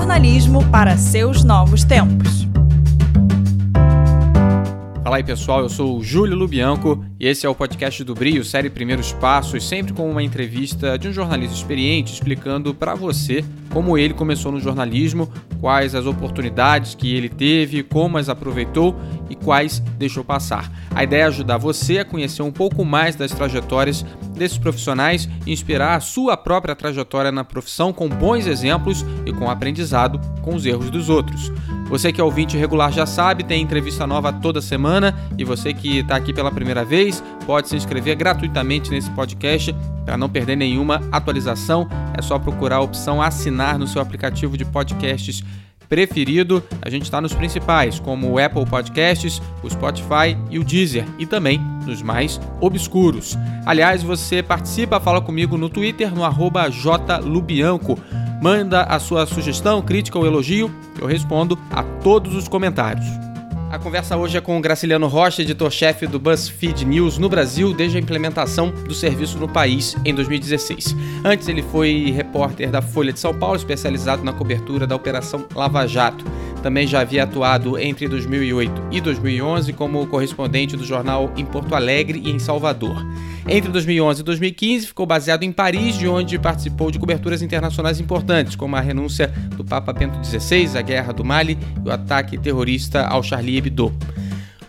jornalismo para seus novos tempos. Fala aí pessoal, eu sou o Júlio Lubianco e esse é o podcast do Brio, série Primeiros Passos, sempre com uma entrevista de um jornalista experiente explicando para você como ele começou no jornalismo, quais as oportunidades que ele teve, como as aproveitou e quais deixou passar. A ideia é ajudar você a conhecer um pouco mais das trajetórias desses profissionais e inspirar a sua própria trajetória na profissão com bons exemplos e com aprendizado com os erros dos outros. Você que é ouvinte regular já sabe, tem entrevista nova toda semana e você que está aqui pela primeira vez pode se inscrever gratuitamente nesse podcast para não perder nenhuma atualização. É só procurar a opção assinar no seu aplicativo de podcasts preferido. A gente está nos principais, como o Apple Podcasts, o Spotify e o Deezer, e também nos mais obscuros. Aliás, você participa, fala comigo no Twitter, no jlubianco. Manda a sua sugestão, crítica ou elogio, eu respondo a todos os comentários. A conversa hoje é com o Graciliano Rocha, editor-chefe do BuzzFeed News no Brasil desde a implementação do serviço no país em 2016. Antes, ele foi repórter da Folha de São Paulo, especializado na cobertura da Operação Lava Jato. Também já havia atuado entre 2008 e 2011 como correspondente do jornal em Porto Alegre e em Salvador. Entre 2011 e 2015, ficou baseado em Paris, de onde participou de coberturas internacionais importantes, como a renúncia do Papa Bento XVI, a guerra do Mali e o ataque terrorista ao Charlie Hebdo.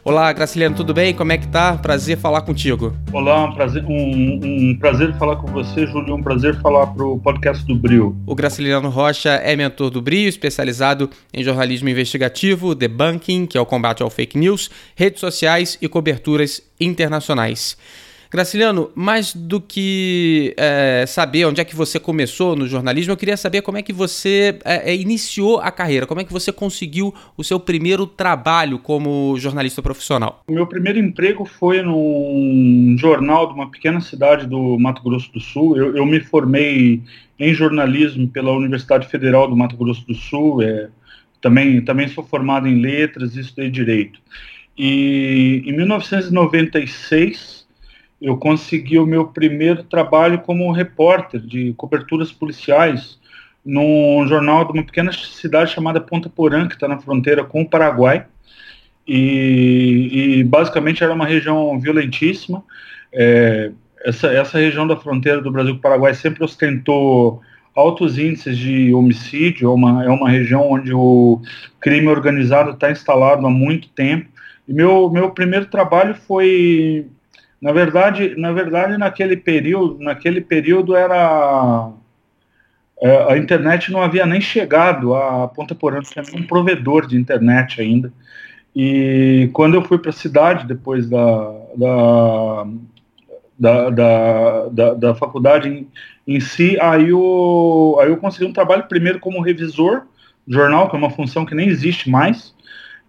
Olá, Graciliano, tudo bem? Como é que tá? Prazer falar contigo. Olá, um prazer, um, um prazer falar com você, Júlio. Um prazer falar para o podcast do Brio. O Graciliano Rocha é mentor do Brio, especializado em jornalismo investigativo, debunking, que é o combate ao fake news, redes sociais e coberturas internacionais. Graciliano, mais do que é, saber onde é que você começou no jornalismo, eu queria saber como é que você é, é, iniciou a carreira, como é que você conseguiu o seu primeiro trabalho como jornalista profissional. O meu primeiro emprego foi num jornal de uma pequena cidade do Mato Grosso do Sul. Eu, eu me formei em jornalismo pela Universidade Federal do Mato Grosso do Sul. É, também, também sou formado em letras e estudei direito. E em 1996 eu consegui o meu primeiro trabalho como repórter de coberturas policiais num jornal de uma pequena cidade chamada Ponta Porã, que está na fronteira com o Paraguai. E, e, basicamente era uma região violentíssima. É, essa, essa região da fronteira do Brasil com o Paraguai sempre ostentou altos índices de homicídio, é uma, é uma região onde o crime organizado está instalado há muito tempo. E meu, meu primeiro trabalho foi na verdade, na verdade, naquele período, naquele período era é, a internet não havia nem chegado a Ponta Porã, tinha um provedor de internet ainda. E quando eu fui para a cidade, depois da, da, da, da, da, da faculdade em, si, aí eu, aí eu consegui um trabalho primeiro como revisor do jornal, que é uma função que nem existe mais,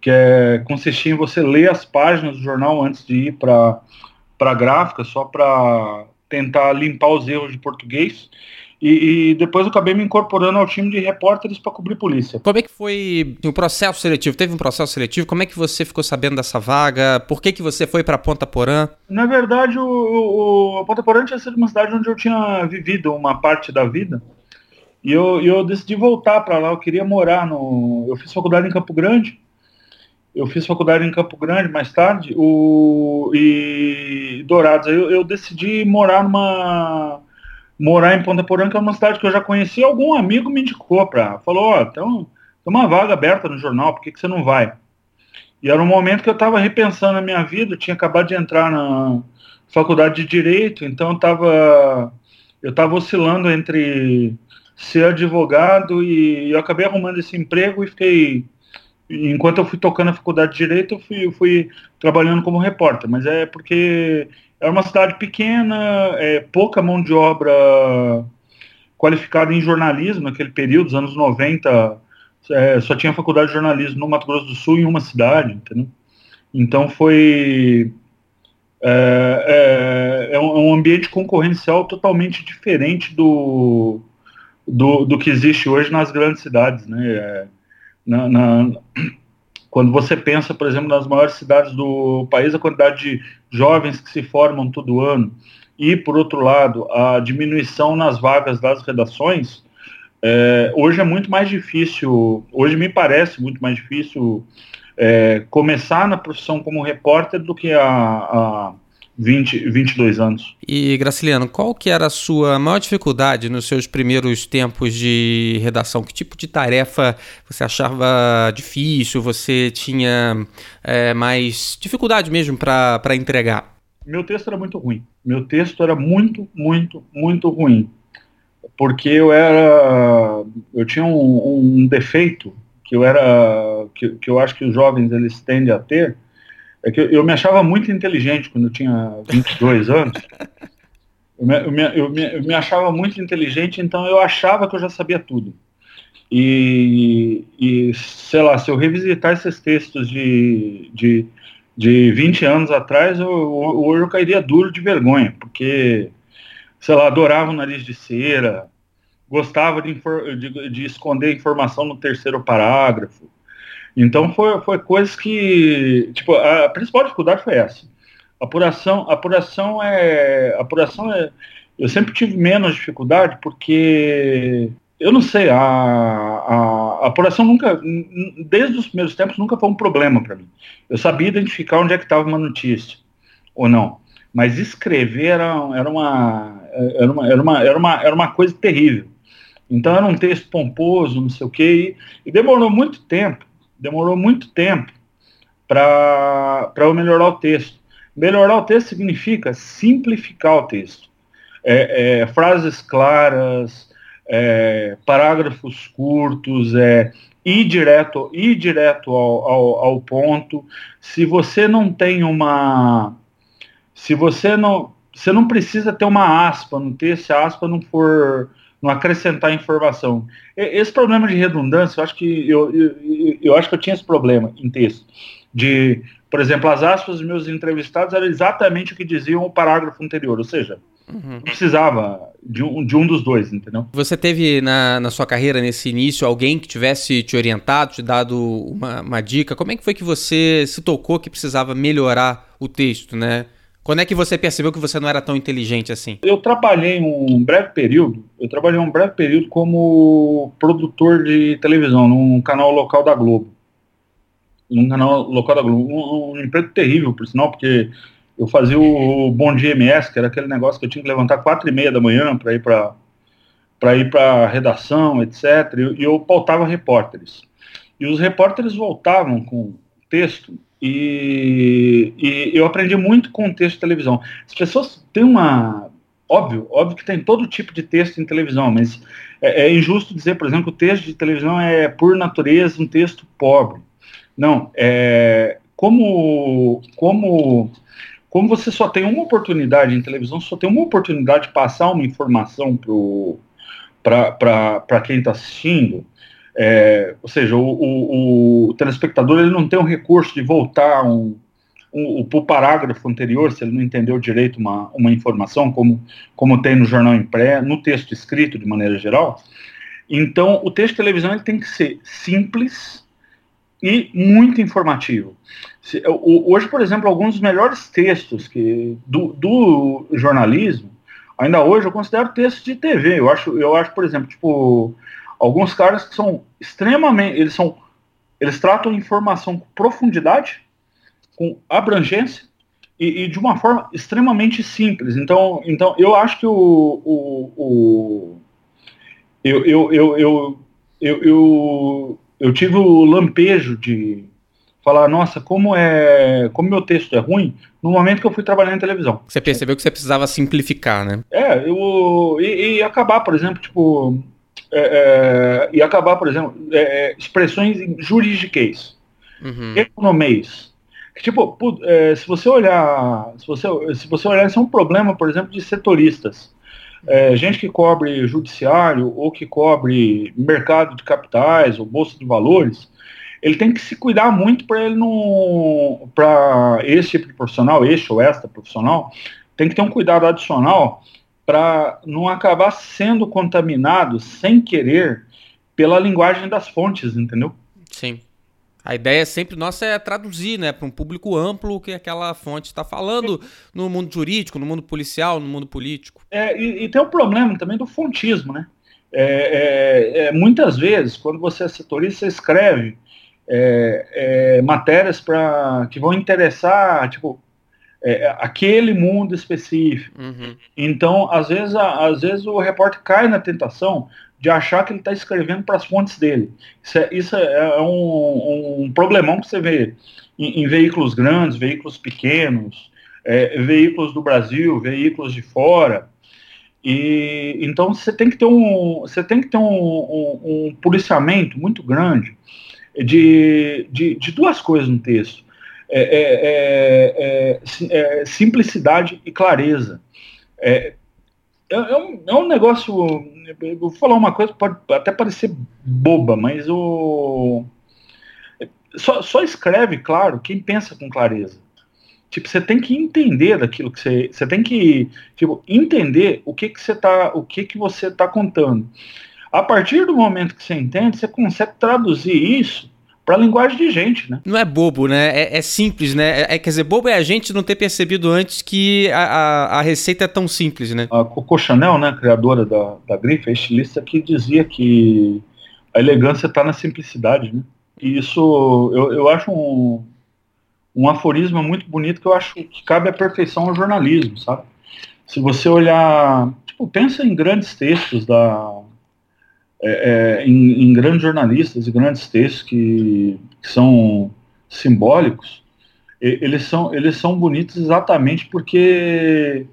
que é consistir em você ler as páginas do jornal antes de ir para para gráfica, só para tentar limpar os erros de português. E, e, depois eu acabei me incorporando ao time de repórteres para cobrir polícia. Como é que foi o processo seletivo? Teve um processo seletivo? Como é que você ficou sabendo dessa vaga? Por que, que você foi para Ponta Porã? Na verdade, o, o Ponta Porã tinha sido uma cidade onde eu tinha vivido uma parte da vida. E eu, eu decidi voltar para lá. Eu queria morar no. Eu fiz faculdade em Campo Grande eu fiz faculdade em Campo Grande mais tarde, o, e Dourados. Eu, eu decidi morar numa morar em Ponta Porã, que é uma cidade que eu já conhecia. Algum amigo me indicou para, falou, ó, oh, então tem uma vaga aberta no jornal, por que, que você não vai? E era um momento que eu estava repensando a minha vida, eu tinha acabado de entrar na faculdade de direito, então eu estava eu estava oscilando entre ser advogado e eu acabei arrumando esse emprego e fiquei enquanto eu fui tocando a faculdade de Direito, eu fui, eu fui trabalhando como repórter, mas é porque é uma cidade pequena, é, pouca mão de obra qualificada em jornalismo naquele período, dos anos 90, é, só tinha faculdade de jornalismo no Mato Grosso do Sul em uma cidade, entendeu? Então foi é, é, é um ambiente concorrencial totalmente diferente do, do, do que existe hoje nas grandes cidades, né? É, na, na, quando você pensa, por exemplo, nas maiores cidades do país, a quantidade de jovens que se formam todo ano, e, por outro lado, a diminuição nas vagas das redações, É, hoje é muito mais difícil, hoje me parece muito mais difícil é, começar na profissão como repórter do que há, há 20, 22 anos. E, Graciliano, qual que era a sua maior dificuldade nos seus primeiros tempos de redação? Que tipo de tarefa você achava difícil? Você tinha é, mais dificuldade mesmo para entregar? Meu texto era muito ruim. Meu texto era muito, muito, muito ruim. Porque eu era. Eu tinha um, um defeito que eu era. Que, que eu acho que os jovens eles tendem a ter é que eu, me achava muito inteligente quando eu tinha 22 anos. Eu me, eu, me, eu, me, eu me achava muito inteligente, então eu achava que eu já sabia tudo. E, e, sei lá, se eu revisitar esses textos de, de, de 20 anos atrás, hoje eu cairia duro de vergonha, porque, sei lá, adorava o nariz de cera, gostava de, de, de esconder informação no terceiro parágrafo, então foi, foi coisas que, tipo, a principal dificuldade foi essa. Apuração, apuração é, apuração é, eu sempre tive menos dificuldade porque eu não sei, a, a, a, apuração nunca, desde os primeiros tempos, nunca foi um problema para mim. Eu sabia identificar onde é que estava uma notícia, ou não. Mas escrever era, era, uma, era, uma, era, uma, era, uma, era uma coisa terrível. Então era um texto pomposo, não sei o quê, e, e demorou muito tempo demorou muito tempo para eu melhorar o texto. Melhorar o texto significa simplificar o texto. É, é, frases claras, é, parágrafos curtos, é, ir direto, ir direto ao, ao, ao, ponto. Se você não tem uma. Se você não. Você não precisa ter uma aspa no texto, se a aspa não for não acrescentar informação. Esse problema de redundância, eu acho que eu, eu, eu acho que eu tinha esse problema em texto. De, por exemplo, as aspas dos meus entrevistados eram exatamente o que diziam o parágrafo anterior, ou seja, Uhum. Precisava de um, de um dos dois, entendeu? Você teve na, na sua carreira, nesse início, alguém que tivesse te orientado, te dado uma, uma dica? Como é que foi que você se tocou que precisava melhorar o texto, né? Quando é que você percebeu que você não era tão inteligente assim? Eu trabalhei um breve período, eu trabalhei um breve período como produtor de televisão num canal local da Globo. Num canal local da Globo. Um, um emprego terrível, por sinal, porque eu fazia o Bom Dia MS, que era aquele negócio que eu tinha que levantar quatro e meia da manhã para ir para para ir para redação, etc. E eu pautava repórteres. E os repórteres voltavam com texto e, e, eu aprendi muito com o texto de televisão. As pessoas têm uma. Óbvio, óbvio que tem todo tipo de texto em televisão, mas é, é injusto dizer, por exemplo, que o texto de televisão é, por natureza, um texto pobre. Não, é, como, como, como você só tem uma oportunidade em televisão, só tem uma oportunidade de passar uma informação para quem está assistindo, é, ou seja, o, o, o, telespectador ele não tem o recurso de voltar um, um, o parágrafo anterior, se ele não entendeu direito uma, uma informação, como, como tem no jornal impresso, no texto escrito de maneira geral. Então, o texto de televisão ele tem que ser simples e muito informativo. Se, o, hoje, por exemplo, alguns dos melhores textos que, do, do jornalismo, ainda hoje eu considero textos de TV. Eu acho, eu acho por exemplo, tipo alguns caras que são extremamente, eles são, eles tratam informação com profundidade, com abrangência e, e de uma forma extremamente simples. Então, então eu acho que o, o, o eu, eu, eu, eu, eu, eu, eu tive o lampejo de falar, nossa, como é, como meu texto é ruim, no momento que eu fui trabalhar em televisão. Você percebeu que você precisava simplificar, né? É, eu e, e acabar, por exemplo, tipo, é, é, e acabar, por exemplo, é, é expressões juridiquês, uhum. economês. Tipo, se você olhar, se você, se você olhar, isso é um problema, por exemplo, de setoristas. É, gente que cobre judiciário ou que cobre mercado de capitais ou bolsa de valores, ele tem que se cuidar muito para ele não, para esse tipo de profissional, este ou esta profissional, tem que ter um cuidado adicional para não acabar sendo contaminado sem querer pela linguagem das fontes, entendeu? Sim. A ideia sempre nossa é traduzir, né, para um público amplo o que aquela fonte está falando no mundo jurídico, no mundo policial, no mundo político. É, e, e tem o um problema também do fontismo, né? É, é, é, muitas vezes, quando você é setorista, você escreve é, é, matérias para que vão interessar, tipo, é, aquele mundo específico. Uhum. Então, às vezes, a, às vezes o repórter cai na tentação de achar que ele está escrevendo para as fontes dele. Isso é, isso é um, um problemão que você vê em, em veículos grandes, veículos pequenos, é, veículos do Brasil, veículos de fora. E então você tem que ter um, você tem que ter um, um, um policiamento muito grande de, de, de, duas coisas no texto: é, é, é, é simplicidade e clareza. É, é, um, é um negócio. Eu vou falar uma coisa pode até parecer boba, mas o só, só escreve, claro, quem pensa com clareza. Tipo, você tem que entender daquilo que você. Você tem que tipo, entender o que, que você tá. O que, que você tá contando. A partir do momento que você entende, você consegue traduzir isso para a linguagem de gente, né? Não é bobo, né? É, é simples, né? É, é, quer dizer, bobo é a gente não ter percebido antes que a, a, a receita é tão simples, né? A Coco Chanel, né, criadora da, da grife, a estilista que dizia que a elegância está na simplicidade, né? E isso eu, eu acho um, um aforismo muito bonito que eu acho que cabe à perfeição ao jornalismo, sabe? Se você olhar, tipo, pensa em grandes textos da, é, é, em, em, grandes jornalistas e grandes textos que, que, são simbólicos, eles são, eles são bonitos exatamente porque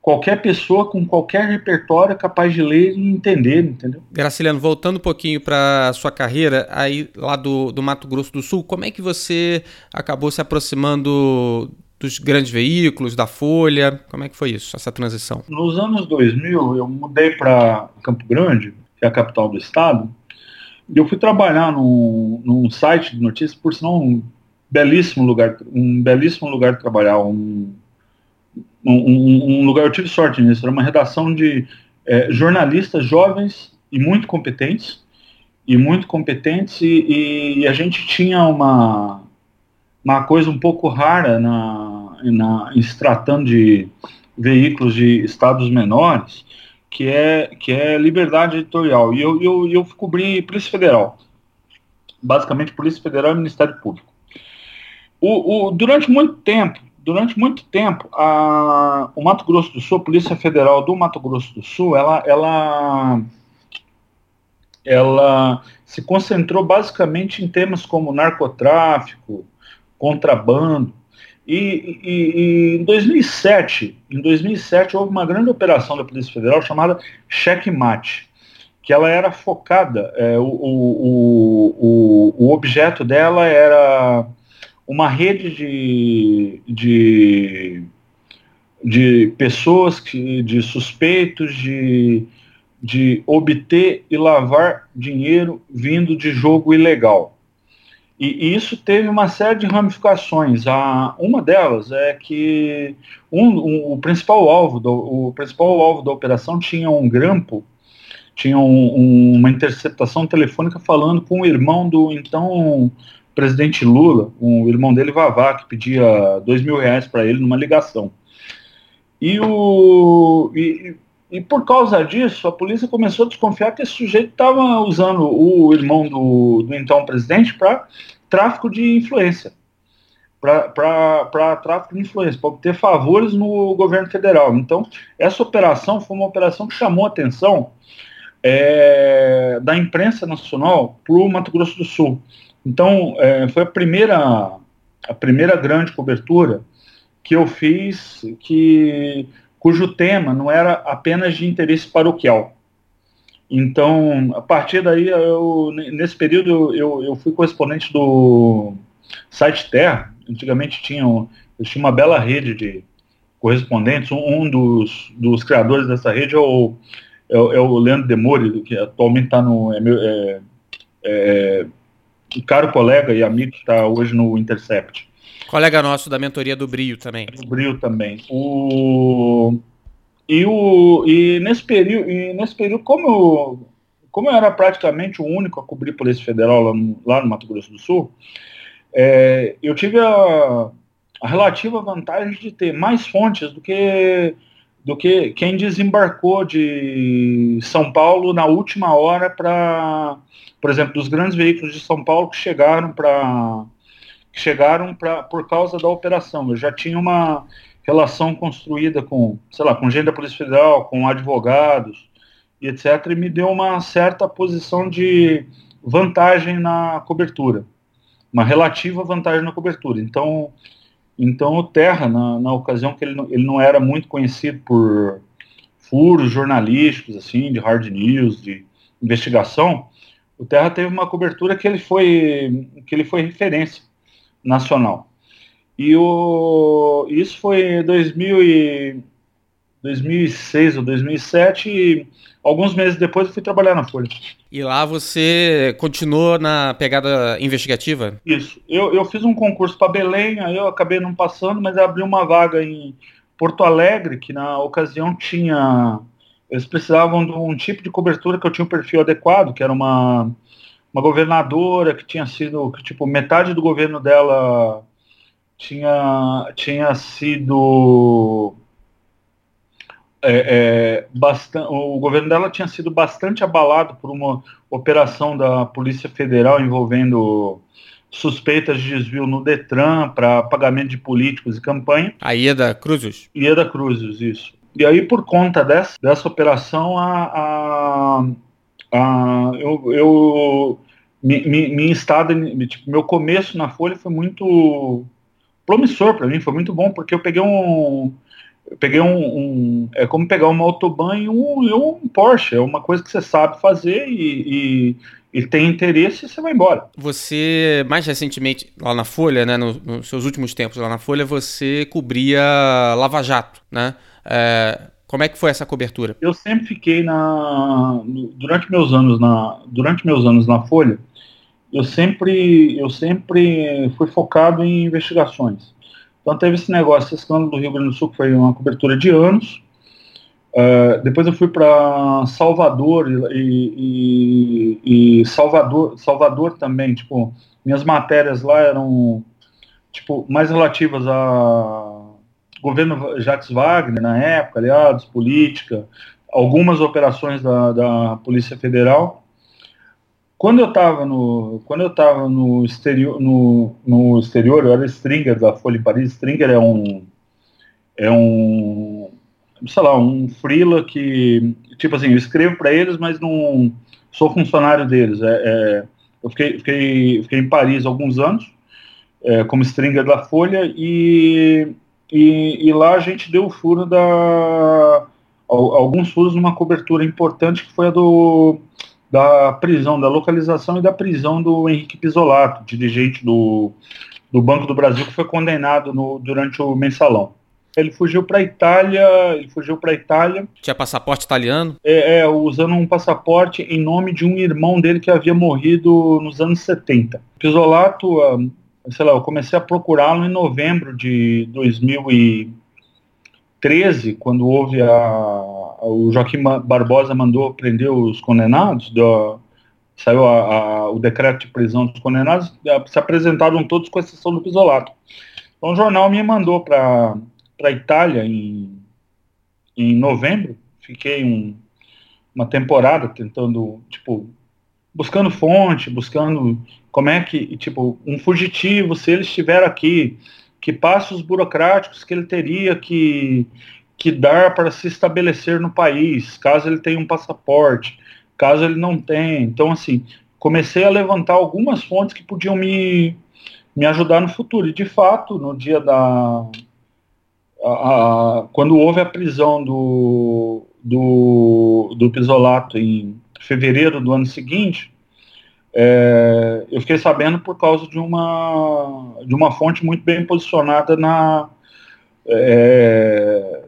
qualquer pessoa com qualquer repertório é capaz de ler e entender, entendeu? Graciliano, voltando um pouquinho para sua carreira aí lá do, do Mato Grosso do Sul, como é que você acabou se aproximando dos grandes veículos, da Folha? Como é que foi isso, essa transição? Nos anos 2000, eu mudei para Campo Grande, que é a capital do estado, e eu fui trabalhar num, num site de notícias, por sinal um belíssimo lugar, um belíssimo lugar de trabalhar, um um, um, lugar, eu tive sorte nisso, era uma redação de é, jornalistas jovens e muito competentes, e muito competentes, e, e, a gente tinha uma, uma coisa um pouco rara na, na, em se tratando de veículos de estados menores, que é, que é liberdade editorial. E eu, eu, eu cobri Polícia Federal, basicamente Polícia Federal e Ministério Público. O, o, durante muito tempo, durante muito tempo, a, o Mato Grosso do Sul, a Polícia Federal do Mato Grosso do Sul, ela, ela, ela se concentrou basicamente em temas como narcotráfico, contrabando. E, e, e, em 2007, em 2007 houve uma grande operação da Polícia Federal chamada Checkmate, que ela era focada, é, o, o, o, o objeto dela era uma rede de, de, de pessoas, que, de suspeitos de, de obter e lavar dinheiro vindo de jogo ilegal. E, isso teve uma série de ramificações. A, uma delas é que um, um, o, principal alvo do, o principal alvo da operação tinha um grampo, tinha um, uma interceptação telefônica falando com o irmão do então presidente Lula, o irmão dele, Vavá, que pedia dois mil reais para ele numa ligação. E, o, e, e, por causa disso, a polícia começou a desconfiar que esse sujeito estava usando o irmão do, do então presidente para tráfico de influência. Para tráfico de influência, para obter favores no governo federal. Então, essa operação foi uma operação que chamou a atenção é, da imprensa nacional para o Mato Grosso do Sul. Então, é, foi a primeira, a primeira grande cobertura que eu fiz, que, cujo tema não era apenas de interesse paroquial. Então, a partir daí, eu, nesse período, eu, eu fui correspondente do site Terra. Antigamente tinha, eu tinha uma bela rede de correspondentes. Um, dos, dos criadores dessa rede é o, é, é o Leandro Demore, que atualmente está no. É, é, é um caro colega e amigo que está hoje no Intercept. Colega nosso da mentoria do Brio também. Do Brio também. O... E, o... e, nesse período, e nesse período, como eu, como eu era praticamente o único a cobrir Polícia Federal lá no, lá no Mato Grosso do Sul, é, eu tive a, a relativa vantagem de ter mais fontes do que do que quem desembarcou de São Paulo na última hora para, por exemplo, dos grandes veículos de São Paulo que chegaram para que chegaram para por causa da operação. Eu já tinha uma relação construída com, sei lá, com gente da Polícia Federal, com advogados e etc, e me deu uma certa posição de vantagem na cobertura, uma relativa vantagem na cobertura. Então, então o Terra, na, na ocasião que ele não, ele não era muito conhecido por furos jornalísticos, assim, de hard news, de investigação, o Terra teve uma cobertura que ele foi, que ele foi referência nacional. E o, isso foi em 2000 e, 2006 ou 2007, e alguns meses depois eu fui trabalhar na Folha. E lá você continuou na pegada investigativa? Isso. Eu, eu fiz um concurso para Belém, aí eu acabei não passando, mas abri uma vaga em Porto Alegre, que na ocasião tinha. Eles precisavam de um tipo de cobertura que eu tinha um perfil adequado, que era uma, uma governadora que tinha sido. Que, tipo, metade do governo dela tinha, tinha sido é, é, bastante, o governo dela tinha sido bastante abalado por uma operação da Polícia Federal envolvendo suspeitas de desvio no Detran para pagamento de políticos e campanha. A Ieda Cruzes? Ieda Cruzes, isso. E aí, por conta dessa, dessa operação, a, a, a eu, eu minha estado, tipo, meu começo na Folha foi muito promissor para mim, foi muito bom, porque eu peguei um eu peguei um, um, É como pegar uma autobahn e um, um Porsche. É uma coisa que você sabe fazer e, e, e, tem interesse e você vai embora. Você, mais recentemente, lá na Folha, né, no, nos seus últimos tempos lá na Folha, você cobria Lava Jato, né? É, como é que foi essa cobertura? Eu sempre fiquei na. Durante meus anos na, durante meus anos na Folha, eu sempre, eu sempre fui focado em investigações. Então teve esse negócio, esse escândalo do Rio Grande do Sul, que foi uma cobertura de anos. Uh, depois eu fui para Salvador e, e, e, Salvador, Salvador também, tipo, minhas matérias lá eram tipo mais relativas a governo Jacques Wagner na época, aliados, política, algumas operações da, da Polícia Federal. Quando eu estava no, quando eu no exterior, no, no exterior, eu era stringer da Folha de Paris. Stringer é um, é um, sei lá, um freela que, tipo assim, eu escrevo para eles, mas não sou funcionário deles. É, é eu fiquei, fiquei, fiquei em Paris alguns anos é, como stringer da Folha e, e, e, lá a gente deu o furo da alguns furos numa cobertura importante que foi a do da prisão, da localização e da prisão do Henrique Pisolato, dirigente do, do Banco do Brasil, que foi condenado no, durante o mensalão. Ele fugiu para a Itália, ele fugiu para a Itália. Tinha passaporte italiano? É, é, usando um passaporte em nome de um irmão dele que havia morrido nos anos 70. Pisolato, sei lá, eu comecei a procurá-lo em novembro de 2013, quando houve a, o Joaquim Barbosa mandou prender os condenados, do, saiu a, a, o decreto de prisão dos condenados, se apresentaram todos com exceção do Pisolato. Então o jornal me mandou para a Itália em, em novembro, fiquei um, uma temporada tentando, tipo, buscando fonte, buscando como é que, tipo, um fugitivo, se ele estiver aqui, que passos burocráticos que ele teria que que dar para se estabelecer no país, caso ele tenha um passaporte, caso ele não tenha. Então, assim, comecei a levantar algumas fontes que podiam me, me ajudar no futuro. E, de fato, no dia da. A, a, quando houve a prisão do, do, do Pisolato em fevereiro do ano seguinte, é, eu fiquei sabendo por causa de uma, de uma fonte muito bem posicionada na. É,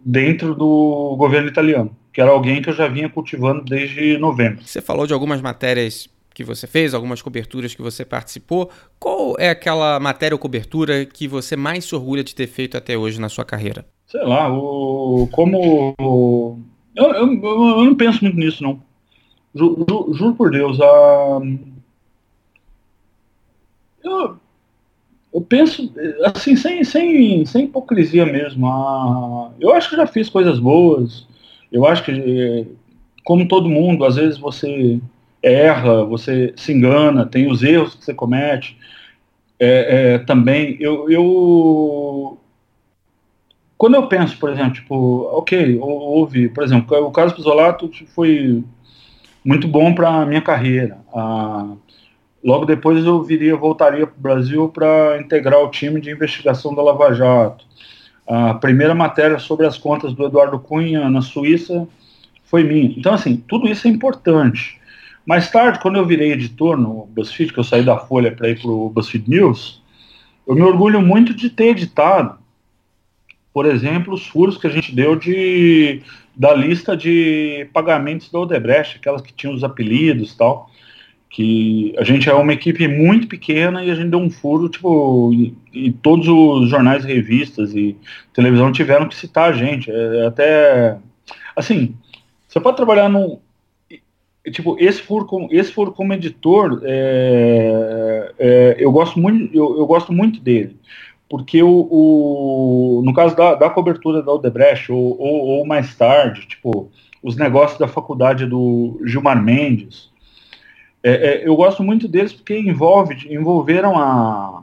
dentro do governo italiano, que era alguém que eu já vinha cultivando desde novembro. Você falou de algumas matérias que você fez, algumas coberturas que você participou. Qual é aquela matéria ou cobertura que você mais se orgulha de ter feito até hoje na sua carreira? Sei lá, o, como. O, eu, eu, eu, não penso muito nisso, não. Ju, ju, juro por Deus. A, eu, eu penso, assim, sem, sem, sem hipocrisia mesmo. Ah, eu acho que já fiz coisas boas. Eu acho que, como todo mundo, às vezes você erra, você se engana, tem os erros que você comete. É, é, também, eu, eu. Quando eu penso, por exemplo, tipo, ok, houve, por exemplo, o Carlos Pisolato foi muito bom para a minha carreira. Ah, Logo depois eu viria, voltaria para o Brasil para integrar o time de investigação da Lava Jato. A primeira matéria sobre as contas do Eduardo Cunha na Suíça foi minha. Então, assim, tudo isso é importante. Mais tarde, quando eu virei editor no BuzzFeed, que eu saí da Folha para ir para o BuzzFeed News, eu me orgulho muito de ter editado, por exemplo, os furos que a gente deu de, da lista de pagamentos da Odebrecht, aquelas que tinham os apelidos e tal que a gente é uma equipe muito pequena e a gente deu um furo, tipo, e, e todos os jornais, revistas e televisão tiveram que citar a gente. É, é até, assim, você pode trabalhar num, tipo, esse furo como, esse furo como editor, é, é, eu gosto muito, eu, eu, gosto muito dele, porque o, o no caso da, da, cobertura da Odebrecht ou, ou, ou mais tarde, tipo, os negócios da faculdade do Gilmar Mendes, é, é, eu gosto muito deles porque envolve, envolveram a,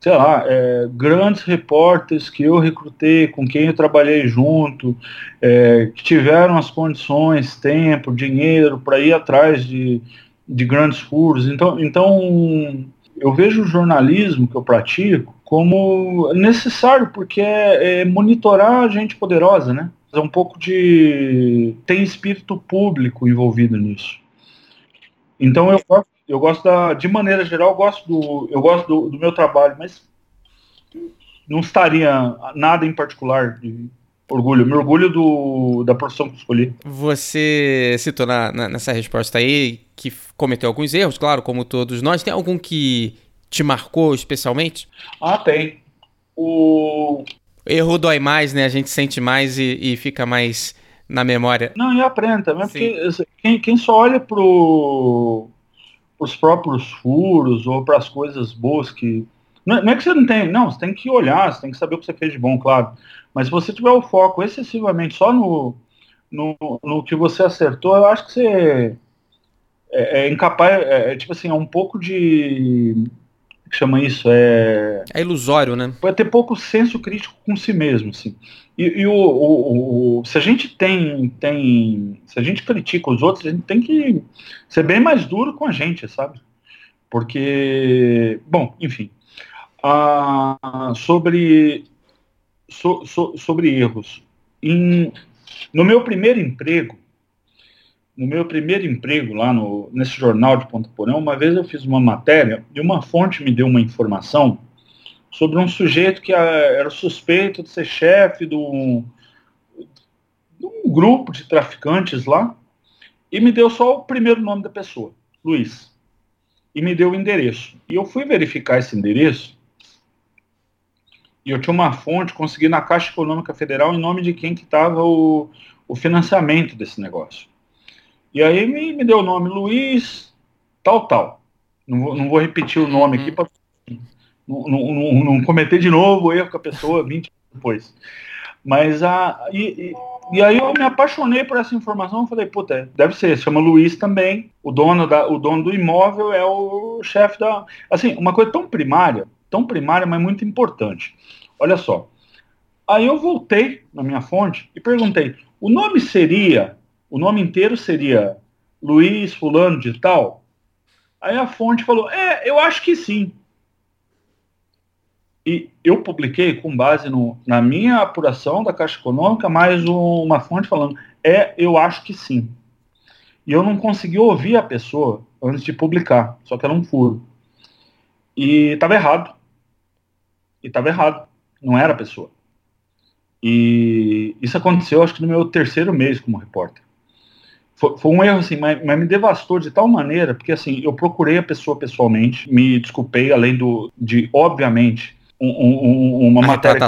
sei lá, é, grandes repórteres que eu recrutei, com quem eu trabalhei junto, é, que tiveram as condições, tempo, dinheiro para ir atrás de, de grandes furos. Então, então, eu vejo o jornalismo que eu pratico como necessário, porque é, é monitorar a gente poderosa, né? É um pouco de. tem espírito público envolvido nisso. Então eu gosto, eu gosto da, de maneira geral, eu gosto do, eu gosto do, do meu trabalho, mas não estaria nada em particular de orgulho. Me orgulho do, da profissão que escolhi. Você citou na, na, nessa resposta aí que cometeu alguns erros, claro, como todos nós. Tem algum que te marcou especialmente? Ah, tem. O erro dói mais, né? A gente sente mais e, e fica mais na memória. Não, e aprende também, porque assim, quem, quem só olha pro os próprios furos ou para as coisas boas que. Não é, não é, que você não tem, não, você tem que olhar, você tem que saber o que você fez de bom, claro. Mas se você tiver o foco excessivamente só no, no, no que você acertou, eu acho que você é, é incapaz, é, é, tipo assim, é um pouco de que chama isso? É, é ilusório, né? Pode ter pouco senso crítico com si mesmo, assim. E, e o, o, o, se a gente tem, tem. Se a gente critica os outros, a gente tem que ser bem mais duro com a gente, sabe? Porque. Bom, enfim. Ah, sobre, so, so, sobre erros. Em, no meu primeiro emprego, no meu primeiro emprego lá no, nesse jornal de Ponta Porão, uma vez eu fiz uma matéria e uma fonte me deu uma informação sobre um sujeito que eh, era suspeito de ser chefe de um, de um grupo de traficantes lá e me deu só o primeiro nome da pessoa, Luiz, e me deu o endereço. E eu fui verificar esse endereço e eu tinha uma fonte, consegui na Caixa Econômica Federal em nome de quem que estava o, o financiamento desse negócio. E aí me, me deu o nome Luiz, tal, tal. Não vou, não vou repetir o nome aqui uhum. para não, não, não, cometer de novo erro com a pessoa 20 anos depois. Mas a. E, e, e, aí eu me apaixonei por essa informação, falei, puta, deve ser, chama Luiz também, o dono, da, o dono do imóvel é o chefe da. Assim, uma coisa tão primária, tão primária, mas muito importante. Olha só. Aí eu voltei na minha fonte e perguntei: o nome seria o nome inteiro seria Luiz Fulano de Tal? Aí a fonte falou: É, eu acho que sim. E eu publiquei com base no, na minha apuração da Caixa Econômica, mais uma fonte falando: É, eu acho que sim. E eu não consegui ouvir a pessoa antes de publicar, só que era um furo. E estava errado. E estava errado. Não era a pessoa. E isso aconteceu, acho que no meu terceiro mês como repórter. Foi, foi, um erro, assim, mas, mas, me devastou de tal maneira, porque, assim, eu procurei a pessoa pessoalmente, me desculpei, além do, de, obviamente, um, um, uma a matéria...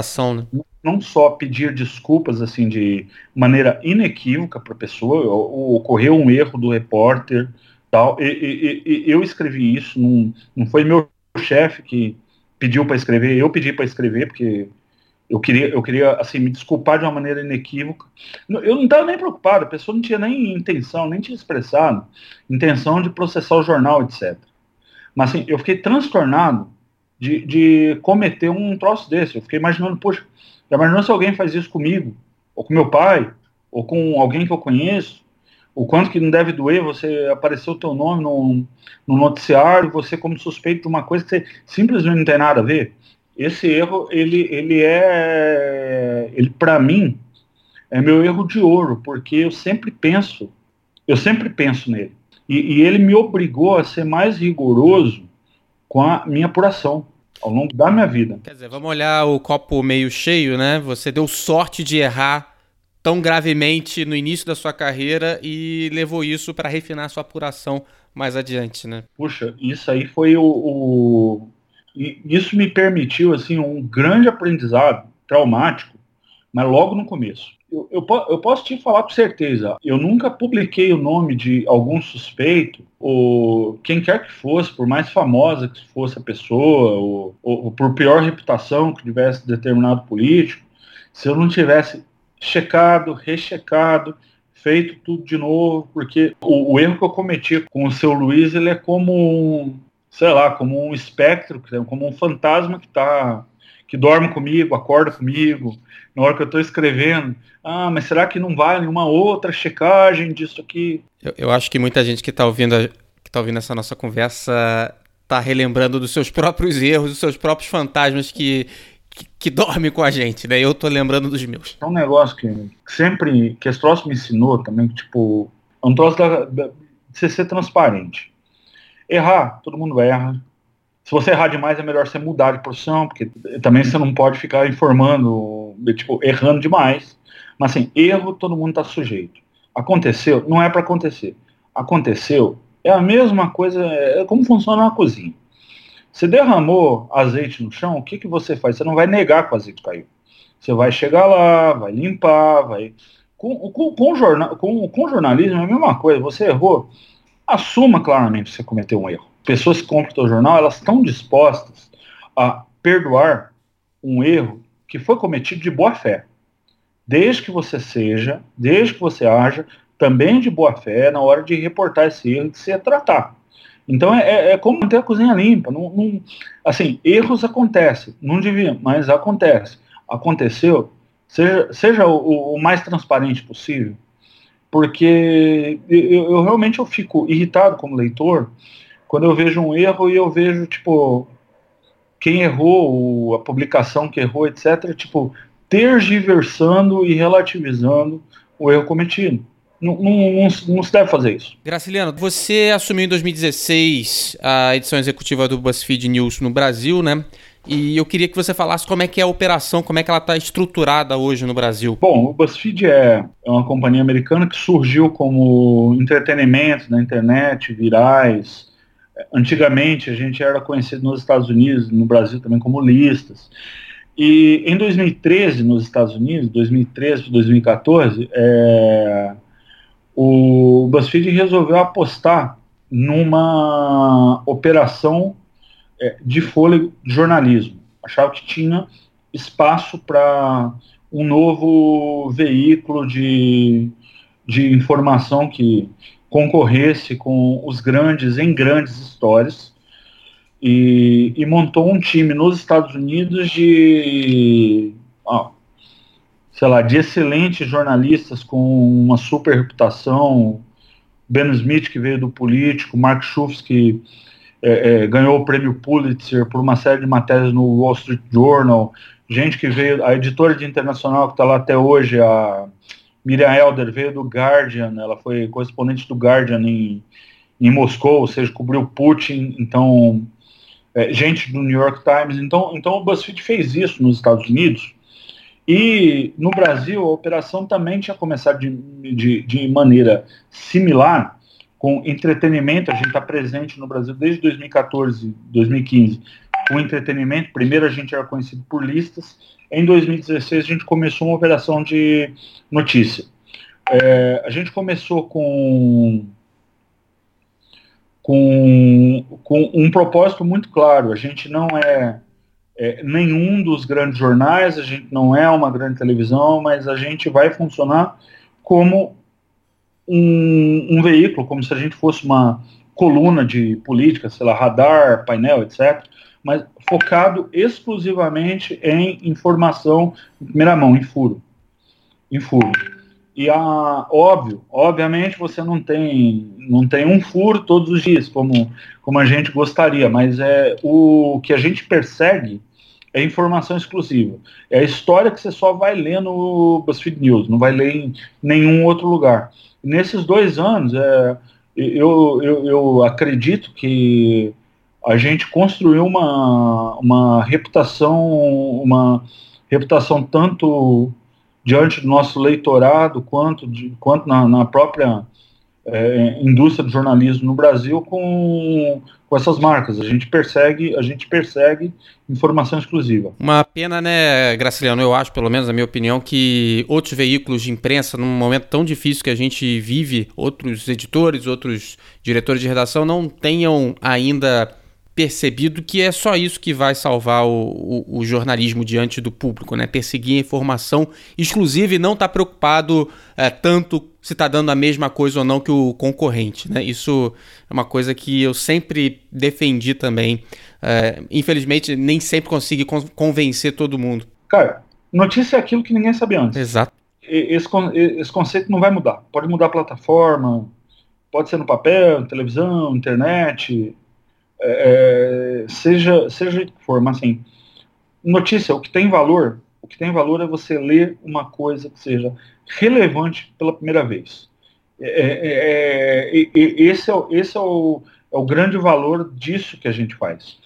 Né? Não só pedir desculpas, assim, de maneira inequívoca para a pessoa, ocorreu um erro do repórter, tal, e, e, e eu escrevi isso, não, não foi meu chefe que pediu para escrever, eu pedi para escrever, porque eu queria, eu queria assim, me desculpar de uma maneira inequívoca. Eu não estava nem preocupado, a pessoa não tinha nem intenção, nem tinha expressado intenção de processar o jornal, etc. Mas assim, eu fiquei transtornado de, de cometer um troço desse. Eu fiquei imaginando, poxa, já imaginou se alguém faz isso comigo, ou com meu pai, ou com alguém que eu conheço? O quanto que não deve doer você aparecer o teu nome no, no noticiário, você como suspeito de uma coisa que você simplesmente não tem nada a ver? Esse erro, ele, ele é, ele para mim, é meu erro de ouro, porque eu sempre penso, eu sempre penso nele. E, e, ele me obrigou a ser mais rigoroso com a minha apuração ao longo da minha vida. Quer dizer, vamos olhar o copo meio cheio, né? Você deu sorte de errar tão gravemente no início da sua carreira e levou isso para refinar sua apuração mais adiante, né? Puxa, isso aí foi o, o e isso me permitiu assim um grande aprendizado traumático, mas logo no começo. Eu, eu, eu, posso te falar com certeza, eu nunca publiquei o nome de algum suspeito, ou quem quer que fosse, por mais famosa que fosse a pessoa, ou, ou, ou por pior reputação que tivesse determinado político, se eu não tivesse checado, rechecado, feito tudo de novo, porque o, o, erro que eu cometi com o seu Luiz, ele é como sei lá, como um espectro, como um fantasma que tá que dorme comigo, acorda comigo, na hora que eu estou escrevendo. Ah, mas será que não vale uma outra checagem disso aqui? Eu, eu acho que muita gente que está ouvindo, que tá ouvindo essa nossa conversa está relembrando dos seus próprios erros, dos seus próprios fantasmas que, que, que dormem com a gente, né? Eu estou lembrando dos meus. É um negócio que sempre, que esse troço me ensinou também, que, tipo, é um troço da, da, de você ser transparente. Errar, todo mundo erra. Se você errar demais, é melhor você mudar de profissão, porque também você não pode ficar informando, tipo, errando demais. Mas assim, erro todo mundo está sujeito. Aconteceu, não é para acontecer. Aconteceu, é a mesma coisa, é como funciona uma cozinha. Você derramou azeite no chão, o que, que você faz? Você não vai negar que o azeite caiu. Você vai chegar lá, vai limpar, vai. Com, com, com, jornal, com, com jornalismo é a mesma coisa. Você errou, assuma claramente que você cometeu um erro. Pessoas que compram o seu jornal, elas estão dispostas a perdoar um erro que foi cometido de boa fé. Desde que você seja, desde que você haja também de boa fé na hora de reportar esse erro e de se tratar. Então é, é, é, como manter a cozinha limpa. Não, não, assim, erros acontecem, não devia, mas acontece. Aconteceu, seja, seja o, o mais transparente possível porque eu, eu, realmente eu fico irritado como leitor quando eu vejo um erro e eu vejo, tipo, quem errou, a publicação que errou, etc., tipo, tergiversando e relativizando o erro cometido. Não, não, não, não, se deve fazer isso. Graciliano, você assumiu em 2016 a edição executiva do BuzzFeed News no Brasil, né? E eu queria que você falasse como é que é a operação, como é que ela está estruturada hoje no Brasil. Bom, o BuzzFeed é, é uma companhia americana que surgiu como entretenimento na internet, virais. Antigamente a gente era conhecido nos Estados Unidos, no Brasil também como listas. E em 2013, nos Estados Unidos, 2013 2014, é, o BuzzFeed resolveu apostar numa operação é, de fôlego de jornalismo. Achava que tinha espaço para um novo veículo de, de informação que concorresse com os grandes em grandes histórias e, e montou um time nos Estados Unidos de ó, sei lá de excelentes jornalistas com uma super reputação Ben Smith que veio do político Mark Schultz que é, é, ganhou o prêmio Pulitzer por uma série de matérias no Wall Street Journal, gente que veio, a editora de internacional que está lá até hoje, a Miriam Elder, veio do Guardian, ela foi correspondente do Guardian em, em Moscou, ou seja, cobriu Putin, então, é, gente do New York Times, então, então o BuzzFeed fez isso nos Estados Unidos, e no Brasil a operação também tinha começado de, de, de maneira similar, com entretenimento, a gente está presente no Brasil desde 2014, 2015, com entretenimento. Primeiro a gente era conhecido por listas, em 2016 a gente começou uma operação de notícia. É, a gente começou com, com, com um propósito muito claro, a gente não é é, nenhum dos grandes jornais, a gente não é uma grande televisão, mas a gente vai funcionar como um, um veículo, como se a gente fosse uma coluna de política, sei lá, radar, painel, etc., mas focado exclusivamente em informação em primeira mão, em furo. Em furo. E a, óbvio, obviamente você não tem, não tem um furo todos os dias, como, como a gente gostaria, mas é o que a gente persegue é informação exclusiva. É a história que você só vai ler no BuzzFeed News, não vai ler em nenhum outro lugar. Nesses dois anos, é, eu, eu, eu acredito que a gente construiu uma, uma reputação, uma reputação tanto diante do nosso leitorado quanto, de, quanto na, na própria é, indústria do jornalismo no Brasil com, com essas marcas. A gente persegue, a gente persegue informação exclusiva. Uma pena, né, Graciliano? Eu acho, pelo menos na minha opinião, que outros veículos de imprensa, num momento tão difícil que a gente vive, outros editores, outros diretores de redação não tenham ainda percebido que é só isso que vai salvar o, o, o jornalismo diante do público, né? Perseguir a informação exclusiva e não estar tá preocupado é, tanto se está dando a mesma coisa ou não que o concorrente, né? Isso é uma coisa que eu sempre defendi também. É, infelizmente, nem sempre consigo convencer todo mundo. Cara, notícia é aquilo que ninguém sabia antes. Exato. Esse, esse conceito não vai mudar. Pode mudar a plataforma, pode ser no papel, televisão, internet, é, é, seja, seja o que for, mas assim, notícia, o que tem valor, o que tem valor é você ler uma coisa que seja relevante pela primeira vez. É, é, é esse, é, esse é, o, é o grande valor disso que a gente faz.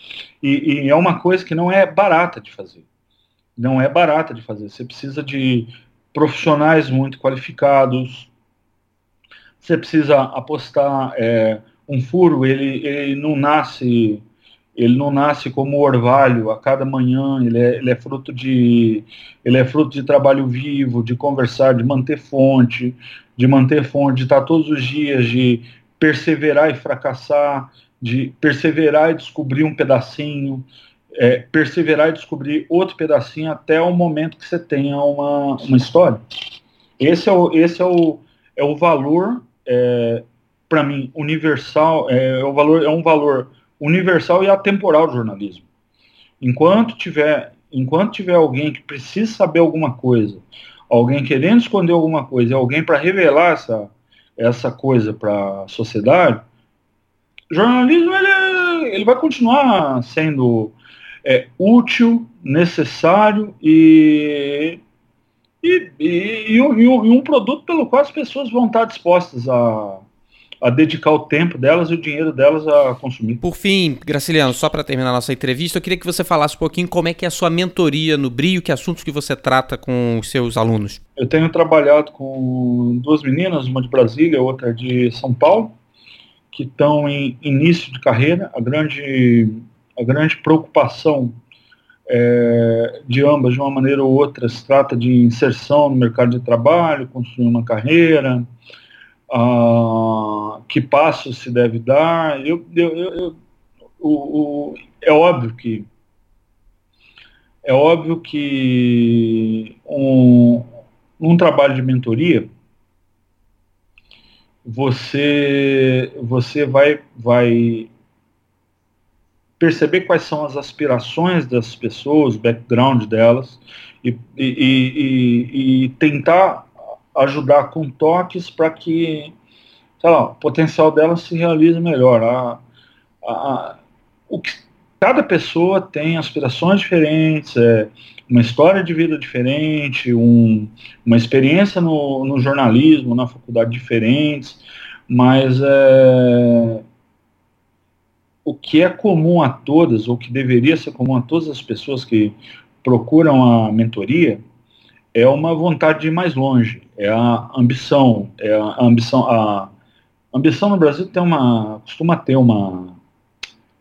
E, e, é uma coisa que não é barata de fazer. Não é barata de fazer. Você precisa de profissionais muito qualificados, você precisa apostar é, um furo ele, ele não nasce ele não nasce como orvalho a cada manhã ele é, ele é fruto de ele é fruto de trabalho vivo de conversar de manter fonte de manter fonte de estar todos os dias de perseverar e fracassar de perseverar e descobrir um pedacinho é, perseverar e descobrir outro pedacinho até o momento que você tenha uma, uma história. Esse é o esse é o, é o valor é, para mim, universal, é, é, o valor, é um valor universal e atemporal do jornalismo. Enquanto tiver, enquanto tiver alguém que precisa saber alguma coisa, alguém querendo esconder alguma coisa, alguém para revelar essa, essa coisa para a sociedade, jornalismo ele, ele vai continuar sendo é, útil, necessário e e, e, e, um, e, um, produto pelo qual as pessoas vão estar dispostas a, a dedicar o tempo delas e o dinheiro delas a consumir. Por fim, Graciliano, só para terminar nossa entrevista, eu queria que você falasse um pouquinho como é que é a sua mentoria no Brio, que assuntos que você trata com os seus alunos. Eu tenho trabalhado com duas meninas, uma de Brasília, outra de São Paulo, que estão em início de carreira. A grande, a grande preocupação é, de ambas, de uma maneira ou outra, se trata de inserção no mercado de trabalho, construir uma carreira, uh, que passos se deve dar. Eu, eu, eu, o, o, é óbvio que é óbvio que um, um trabalho de mentoria você você vai vai perceber quais são as aspirações das pessoas, o background delas e, e, e, e tentar ajudar com toques para que sei lá, o potencial dela se realize melhor. A, a, o que, cada pessoa tem aspirações diferentes, é, uma história de vida diferente, um, uma experiência no, no, jornalismo, na faculdade diferentes, mas é, o que é comum a todas, ou que deveria ser comum a todas as pessoas que procuram a mentoria, é uma vontade de ir mais longe, é a ambição, é a ambição, a ambição no Brasil tem uma, costuma ter uma,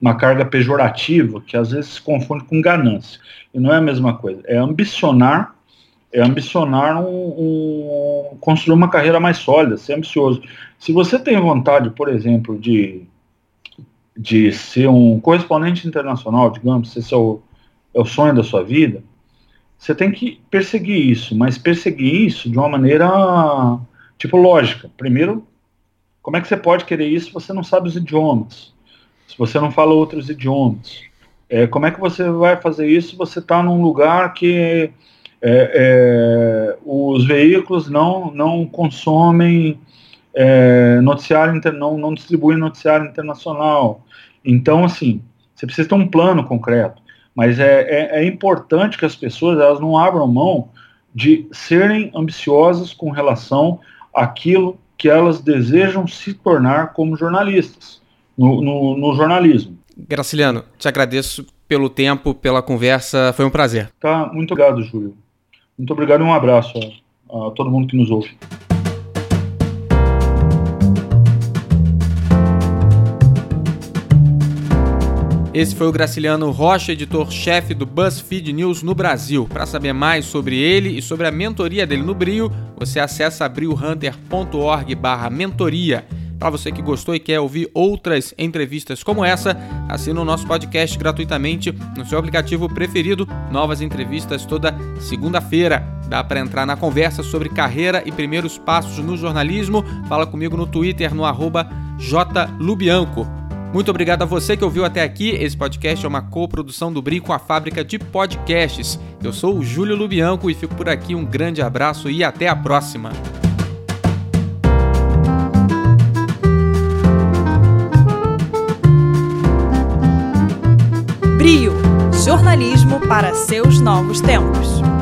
uma carga pejorativa que às vezes se confunde com ganância, e não é a mesma coisa, é ambicionar, é ambicionar um, um construir uma carreira mais sólida, ser ambicioso. Se você tem vontade, por exemplo, de de ser um correspondente internacional, digamos, ser seu é o sonho da sua vida, você tem que perseguir isso, mas perseguir isso de uma maneira, tipo, lógica. Primeiro, como é que você pode querer isso se você não sabe os idiomas? Se você não fala outros idiomas? É, como é que você vai fazer isso se você está num lugar que é, é, os veículos não, não consomem é, noticiário, inter, não, não distribuem noticiário internacional? Então, assim, você precisa ter um plano concreto. Mas é, é, é importante que as pessoas elas não abram mão de serem ambiciosas com relação àquilo que elas desejam se tornar como jornalistas, no, no, no jornalismo. Graciliano, te agradeço pelo tempo, pela conversa, foi um prazer. Tá, muito obrigado, Júlio. Muito obrigado e um abraço a, a todo mundo que nos ouve. Esse foi o Graciliano Rocha, editor-chefe do BuzzFeed News no Brasil. Para saber mais sobre ele e sobre a mentoria dele no Brio, você acessa briohunter.org/mentoria. Para você que gostou e quer ouvir outras entrevistas como essa, assina o nosso podcast gratuitamente no seu aplicativo preferido. Novas entrevistas toda segunda-feira. Dá para entrar na conversa sobre carreira e primeiros passos no jornalismo. Fala comigo no Twitter no arroba jlubianco. Muito obrigado a você que ouviu até aqui. Esse podcast é uma coprodução do Bri com a fábrica de podcasts. Eu sou o Júlio Lubianco e fico por aqui. Um grande abraço e até a próxima. Brio jornalismo para seus novos tempos.